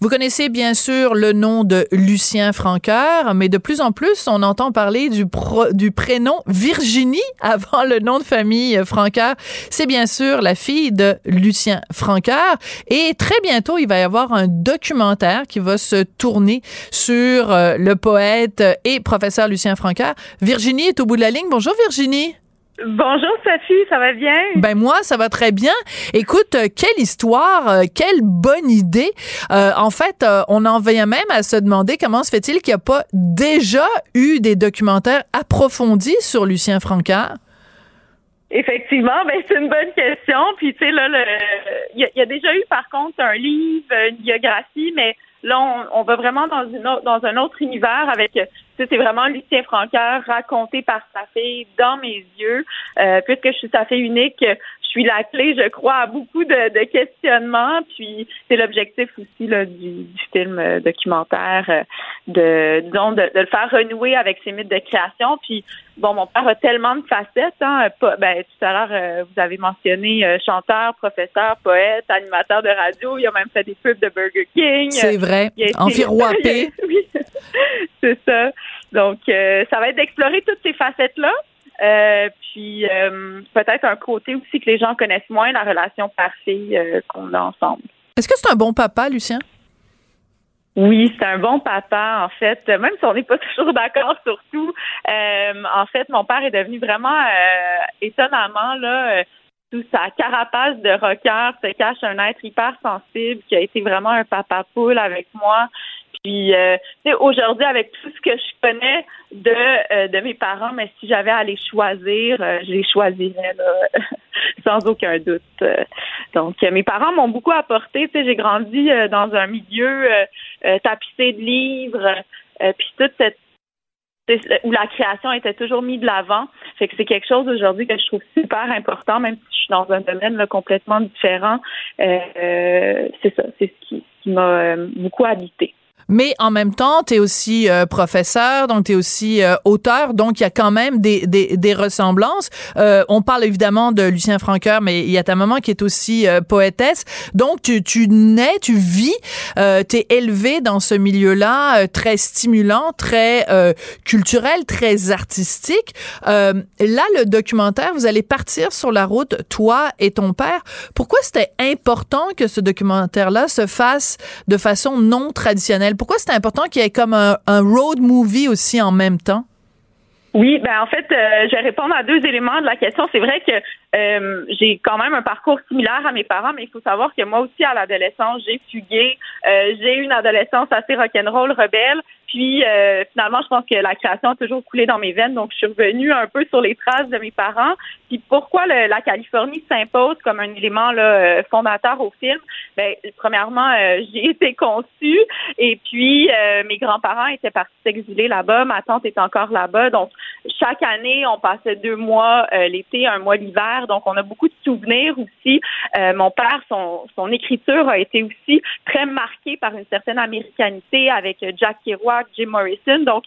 Vous connaissez bien sûr le nom de Lucien Franqueur, mais de plus en plus, on entend parler du, prénom Virginie avant le nom de famille Franqueur. C'est bien sûr la fille de Lucien Franqueur. Et très bientôt, il va y avoir un documentaire qui va se tourner sur euh, le poète et professeur Lucien Franqueur. Virginie est au bout de la ligne. Bonjour Virginie. Bonjour Sophie, ça va bien? Ben moi, ça va très bien. Écoute, euh, quelle histoire, euh, quelle bonne idée. Euh, en fait, on en vient même à se demander comment se fait-il qu'il n'y a pas déjà eu des documentaires approfondis sur Lucien Francard? Effectivement, ben c'est une bonne question. Puis tu sais là, il y, a déjà eu par contre un livre, une biographie, mais là on, va vraiment dans une dans un autre univers avec c'est vraiment Lucien Francaire raconté par sa fille dans mes yeux. Euh, puisque je suis sa fille unique, suis la clé, je crois, à beaucoup de, questionnements. Puis c'est l'objectif aussi là, du, film euh, documentaire, euh, de disons de, le faire renouer avec ses mythes de création. Puis bon, mon père a tellement de facettes. Hein, ben, tout à l'heure, vous avez mentionné chanteur, professeur, poète, animateur de radio. Il a même fait des pubs de Burger King. C'est vrai. En (laughs) oui, c'est ça. Donc, euh, ça va être d'explorer toutes ces facettes-là. Euh, puis euh, peut-être un côté aussi que les gens connaissent moins, la relation père-fille qu'on a ensemble. Est-ce que c'est un bon papa, Lucien? Oui, c'est un bon papa, en fait, même si on n'est pas (laughs) toujours d'accord sur tout. en fait, mon père est devenu vraiment étonnamment là. sous sa carapace de rocker se cache un être hyper sensible qui a été vraiment un papa poule avec moi, puis, euh, aujourd'hui, avec tout ce que je connais de, euh, de mes parents, mais si j'avais à les choisir, euh, je les choisirais là, (laughs) sans aucun doute. donc, mes parents m'ont beaucoup apporté. J'ai grandi dans un milieu tapissé de livres, puis toute cette où la création était toujours mise de l'avant. Fait que c'est quelque chose aujourd'hui que je trouve super important, même si je suis dans un domaine là, complètement différent. c'est ça, c'est ce qui, qui m'a beaucoup habité mais en même temps, tu es aussi euh, professeur, donc tu es aussi euh, auteur, donc il y a quand même des, des, des ressemblances. Euh, on parle évidemment de Lucien Francoeur, mais il y a ta maman qui est aussi poétesse. Donc tu, tu nais, tu vis, tu es élevé dans ce milieu-là très stimulant, très culturel, très artistique. là, le documentaire, vous allez partir sur la route, toi et ton père. Pourquoi c'était important que ce documentaire-là se fasse de façon non traditionnelle? Pourquoi c'est important qu'il y ait comme un, road movie aussi en même temps? Oui, ben en fait, euh, je vais répondre à deux éléments de la question. C'est vrai que euh, j'ai quand même un parcours similaire à mes parents, mais il faut savoir que moi aussi, à l'adolescence, j'ai fugué. Euh, j'ai eu une adolescence assez rock'n'roll, rebelle. Puis euh, finalement, je pense que la création a toujours coulé dans mes veines, donc je suis revenue un peu sur les traces de mes parents. Puis pourquoi la Californie s'impose comme un élément là, fondateur au film? Ben premièrement, j'ai été conçue et puis mes grands-parents étaient partis s'exiler là-bas. Ma tante est encore là-bas, donc chaque année, on passait deux mois l'été, un mois l'hiver donc, on a beaucoup de souvenirs aussi. Euh, mon père, son, son écriture a été aussi très marquée par une certaine américanité avec Jack Kerouac, Jim Morrison. Donc,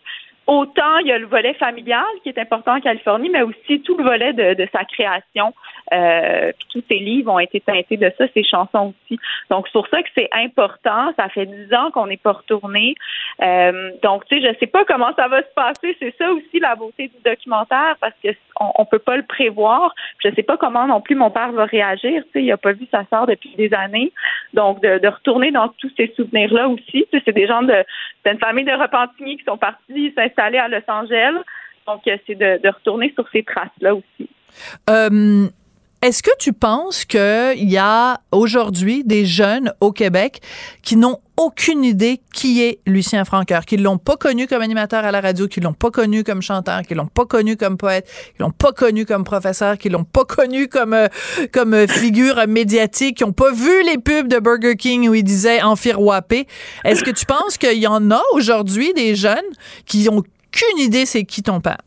autant il y a le volet familial qui est important en Californie, mais aussi tout le volet de, de sa création. Euh, tous ses livres ont été teintés de ça, ses chansons aussi. Donc c'est pour ça que c'est important. Ça fait dix ans qu'on n'est pas retourné. Euh, donc tu sais, je sais pas comment ça va se passer. C'est ça aussi la beauté du documentaire parce que on, peut pas le prévoir. Je sais pas comment non plus mon père va réagir. Tu sais, il a pas vu sa sœur depuis des années. Donc de, de retourner dans tous ces souvenirs là aussi. Tu sais, c'est des gens de, c'est une famille de repentiers qui sont partis s'installer à Los Angeles. Donc c'est de, retourner sur ces traces là aussi. Euh, est-ce que tu penses qu'il y a aujourd'hui des jeunes au Québec qui n'ont aucune idée qui est Lucien Francoeur, qui l'ont pas connu comme animateur à la radio, qui l'ont pas connu comme chanteur, qui l'ont pas connu comme poète, qui l'ont pas connu comme professeur, qui l'ont pas connu comme euh, comme euh, figure médiatique, qui ont pas vu les pubs de Burger King où il disait Enfiroapé. Est-ce que tu penses qu'il y en a aujourd'hui des jeunes qui ont aucune idée c'est qui ton père?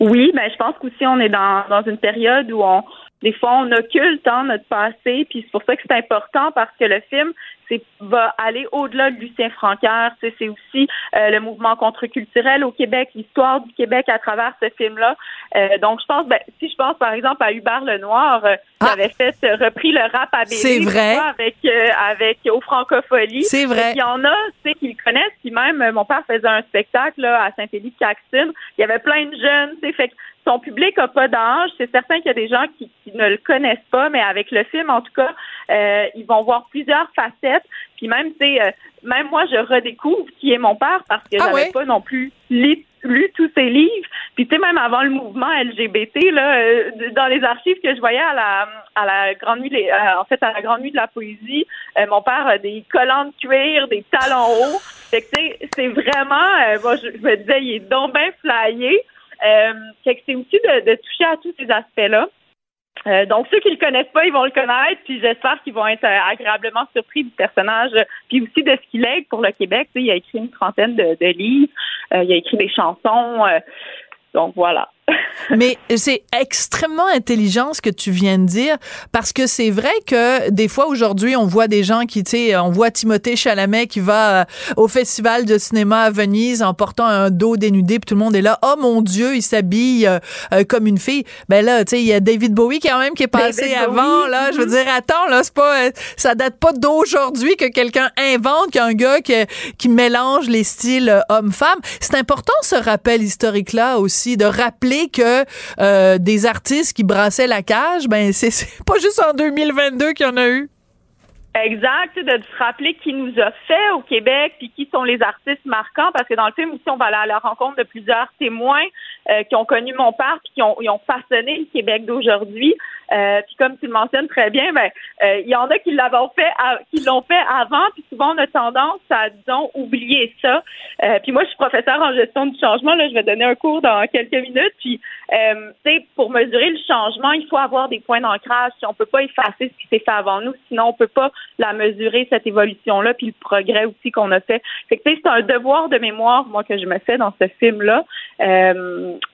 Oui, ben je pense qu'aussi on est dans, dans une période où on des fois on occulte hein, notre passé, puis c'est pour ça que c'est important parce que le film c'est va aller au-delà de Lucien Francaire. C'est aussi euh, le mouvement contre-culturel au Québec, l'histoire du Québec à travers ce film-là. Euh, donc, je pense, ben, si je pense par exemple à Hubert Lenoir, euh, qui ah. avait fait repris le rap à C'est vrai. avec avec aux Francopholies. C'est vrai. Il y en a, tu sais, qui le connaissent. Puis même, mon père faisait un spectacle là, à Saint-Élie-Caxton. Il y avait plein de jeunes, tu sais, fait son public n'a pas d'âge. C'est certain qu'il y a des gens qui, ne le connaissent pas, mais avec le film, en tout cas, euh, ils vont voir plusieurs facettes. Puis même, tu sais, euh, même moi, je redécouvre qui est mon père parce que je ah j'avais pas non plus lu tous ses livres. Puis tu sais, même avant le mouvement LGBT, là, euh, dans les archives que je voyais à la à la grande nuit, euh, en fait à la grande nuit de la poésie, mon père a des collants de cuir, des talons hauts. Fait que c'est vraiment, moi je, me disais, il est donc bien flyé. Que c'est aussi de, de toucher à tous ces aspects-là. Euh, donc, ceux qui le connaissent pas, ils vont le connaître, puis j'espère qu'ils vont être euh, agréablement surpris du personnage, puis aussi de ce qu'il est pour le Québec. Tu sais, il a écrit une trentaine de, livres, euh, il a écrit des chansons, donc voilà. Mais c'est extrêmement intelligent ce que tu viens de dire parce que c'est vrai que des fois aujourd'hui on voit des gens qui tu sais on voit Timothée Chalamet qui va euh, au festival de cinéma à Venise en portant un dos dénudé puis tout le monde est là oh mon dieu il s'habille euh, euh, comme une fille ben là tu sais il y a David Bowie quand même qui est passé avant là. Je veux dire attends là c'est pas ça date pas d'aujourd'hui que quelqu'un invente qu'un gars qui, qui mélange les styles homme-femme c'est important ce rappel historique là aussi de rappeler que euh, des artistes qui brassaient la cage, ben c'est pas juste en 2022 qu'il y en a eu. Exact, de se rappeler qui nous a fait au Québec, puis qui sont les artistes marquants, parce que dans le film aussi, on va aller à la rencontre de plusieurs témoins euh, qui ont connu mon père, puis qui ont, ont façonné le Québec d'aujourd'hui. Euh, puis comme tu le mentionnes très bien, ben euh, il y en a qui l'ont fait, qui l'ont fait avant, puis souvent on a tendance à disons oublier ça. Euh, puis moi, je suis professeur en gestion du changement. Là, je vais donner un cours dans quelques minutes. Puis, euh, tu pour mesurer le changement, il faut avoir des points d'ancrage. Si on peut pas effacer ce qui s'est fait avant nous, sinon on peut pas la mesurer cette évolution-là, puis le progrès aussi qu'on a fait. Fait que c'est un devoir de mémoire, moi, que je me fais dans ce film-là,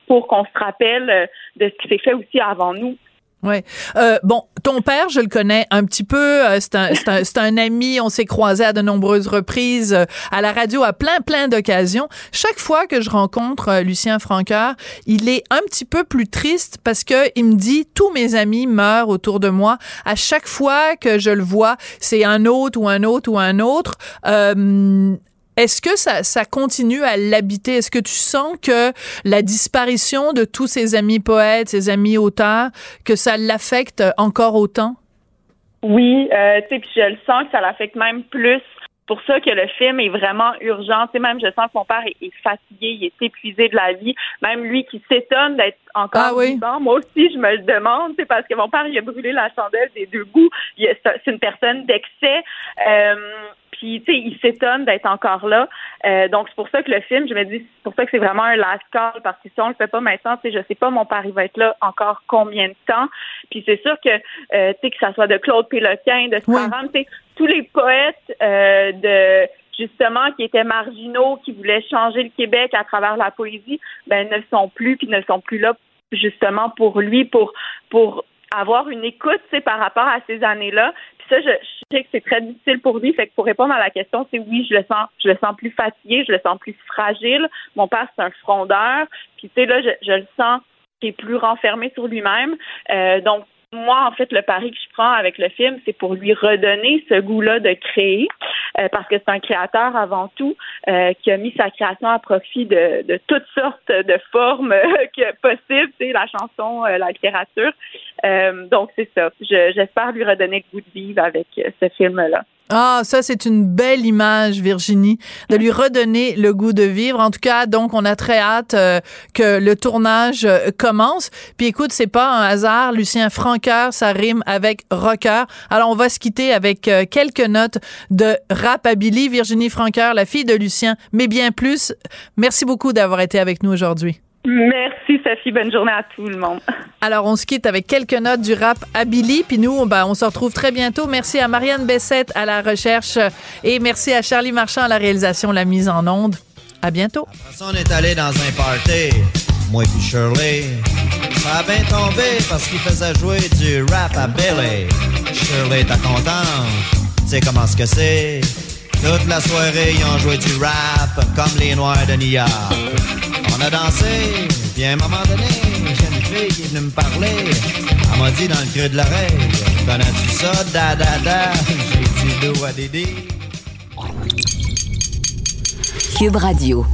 pour qu'on se rappelle de ce qui s'est fait aussi avant nous. Ouais. Euh, bon, ton père, je le connais un petit peu. Euh, c'est un, un, un, ami. On s'est croisés à de nombreuses reprises euh, à la radio à plein, plein d'occasions. Chaque fois que je rencontre euh, Lucien Francoeur, il est un petit peu plus triste parce que il me dit tous mes amis meurent autour de moi. À chaque fois que je le vois, c'est un autre ou un autre ou un autre. Euh, est-ce que ça, ça continue à l'habiter? Est-ce que tu sens que la disparition de tous ses amis poètes, ses amis auteurs, que ça l'affecte encore autant? Oui, euh, tu sais, puis je le sens que ça l'affecte même plus. Pour ça que le film est vraiment urgent. Tu sais, même je sens que mon père est, fatigué, il est épuisé de la vie. Même lui qui s'étonne d'être encore ah vivant. Moi aussi, je me le demande, c'est parce que mon père, il a brûlé la chandelle des deux bouts. C'est une personne d'excès. Euh, puis, tu sais, il s'étonne d'être encore là. Euh, donc, c'est pour ça que le film, je me dis, c'est pour ça que c'est vraiment un last call, parce que si on le fait pas maintenant, tu sais, je sais pas, mon père, il va être là encore combien de temps. Puis, c'est sûr que, euh, tu sais, que ça soit de Claude Péloquin, de Sparran, tu sais, tous les poètes euh, de justement qui étaient marginaux, qui voulaient changer le Québec à travers la poésie, ben ne sont plus, puis ne sont plus là justement pour lui, pour pour avoir une écoute, par rapport à ces années-là, ça, je, sais que c'est très difficile pour lui. Fait que pour répondre à la question, c'est oui, je le sens, je le sens plus fatigué, je le sens plus fragile. Mon père, c'est un frondeur. Puis tu sais, là, je, je le sens qui est plus renfermé sur lui-même. Euh, donc, moi, en fait, le pari que je prends avec le film, c'est pour lui redonner ce goût-là de créer, euh, parce que c'est un créateur avant tout euh, qui a mis sa création à profit de, de toutes sortes de formes (laughs) que possibles, c'est la chanson, la littérature. donc, c'est ça. j'espère lui redonner le goût de vivre avec ce film-là. Ah, ça, c'est une belle image, Virginie, de lui redonner le goût de vivre. En tout cas, donc, on a très hâte euh, que le tournage euh, commence. Puis écoute, c'est pas un hasard. Lucien Franqueur, ça rime avec rocker. Alors, on va se quitter avec euh, quelques notes de rap Billy. Virginie Franqueur, la fille de Lucien, mais bien plus. Merci beaucoup d'avoir été avec nous aujourd'hui. Merci Sophie, bonne journée à tout le monde. Alors on se quitte avec quelques notes du rap à Billy, puis nous ben, on se retrouve très bientôt. Merci à Marianne Bessette à la recherche et merci à Charlie Marchand à la réalisation, la mise en onde. À bientôt. On est allé dans un party, moi puis Shirley. Ça a bien tombé parce qu'il faisait jouer du rap à Billy. Shirley, t'es contente? Tu sais comment ce que c'est? Toute la soirée, ils ont joué du rap comme les Noirs de New York. A dansé, puis à un moment donné, j'ai une fille qui est venue me parler. Elle m'a dit dans le creux de l'oreille, connais-tu ça, da da da? J'ai dit do à Didi. Cube Radio.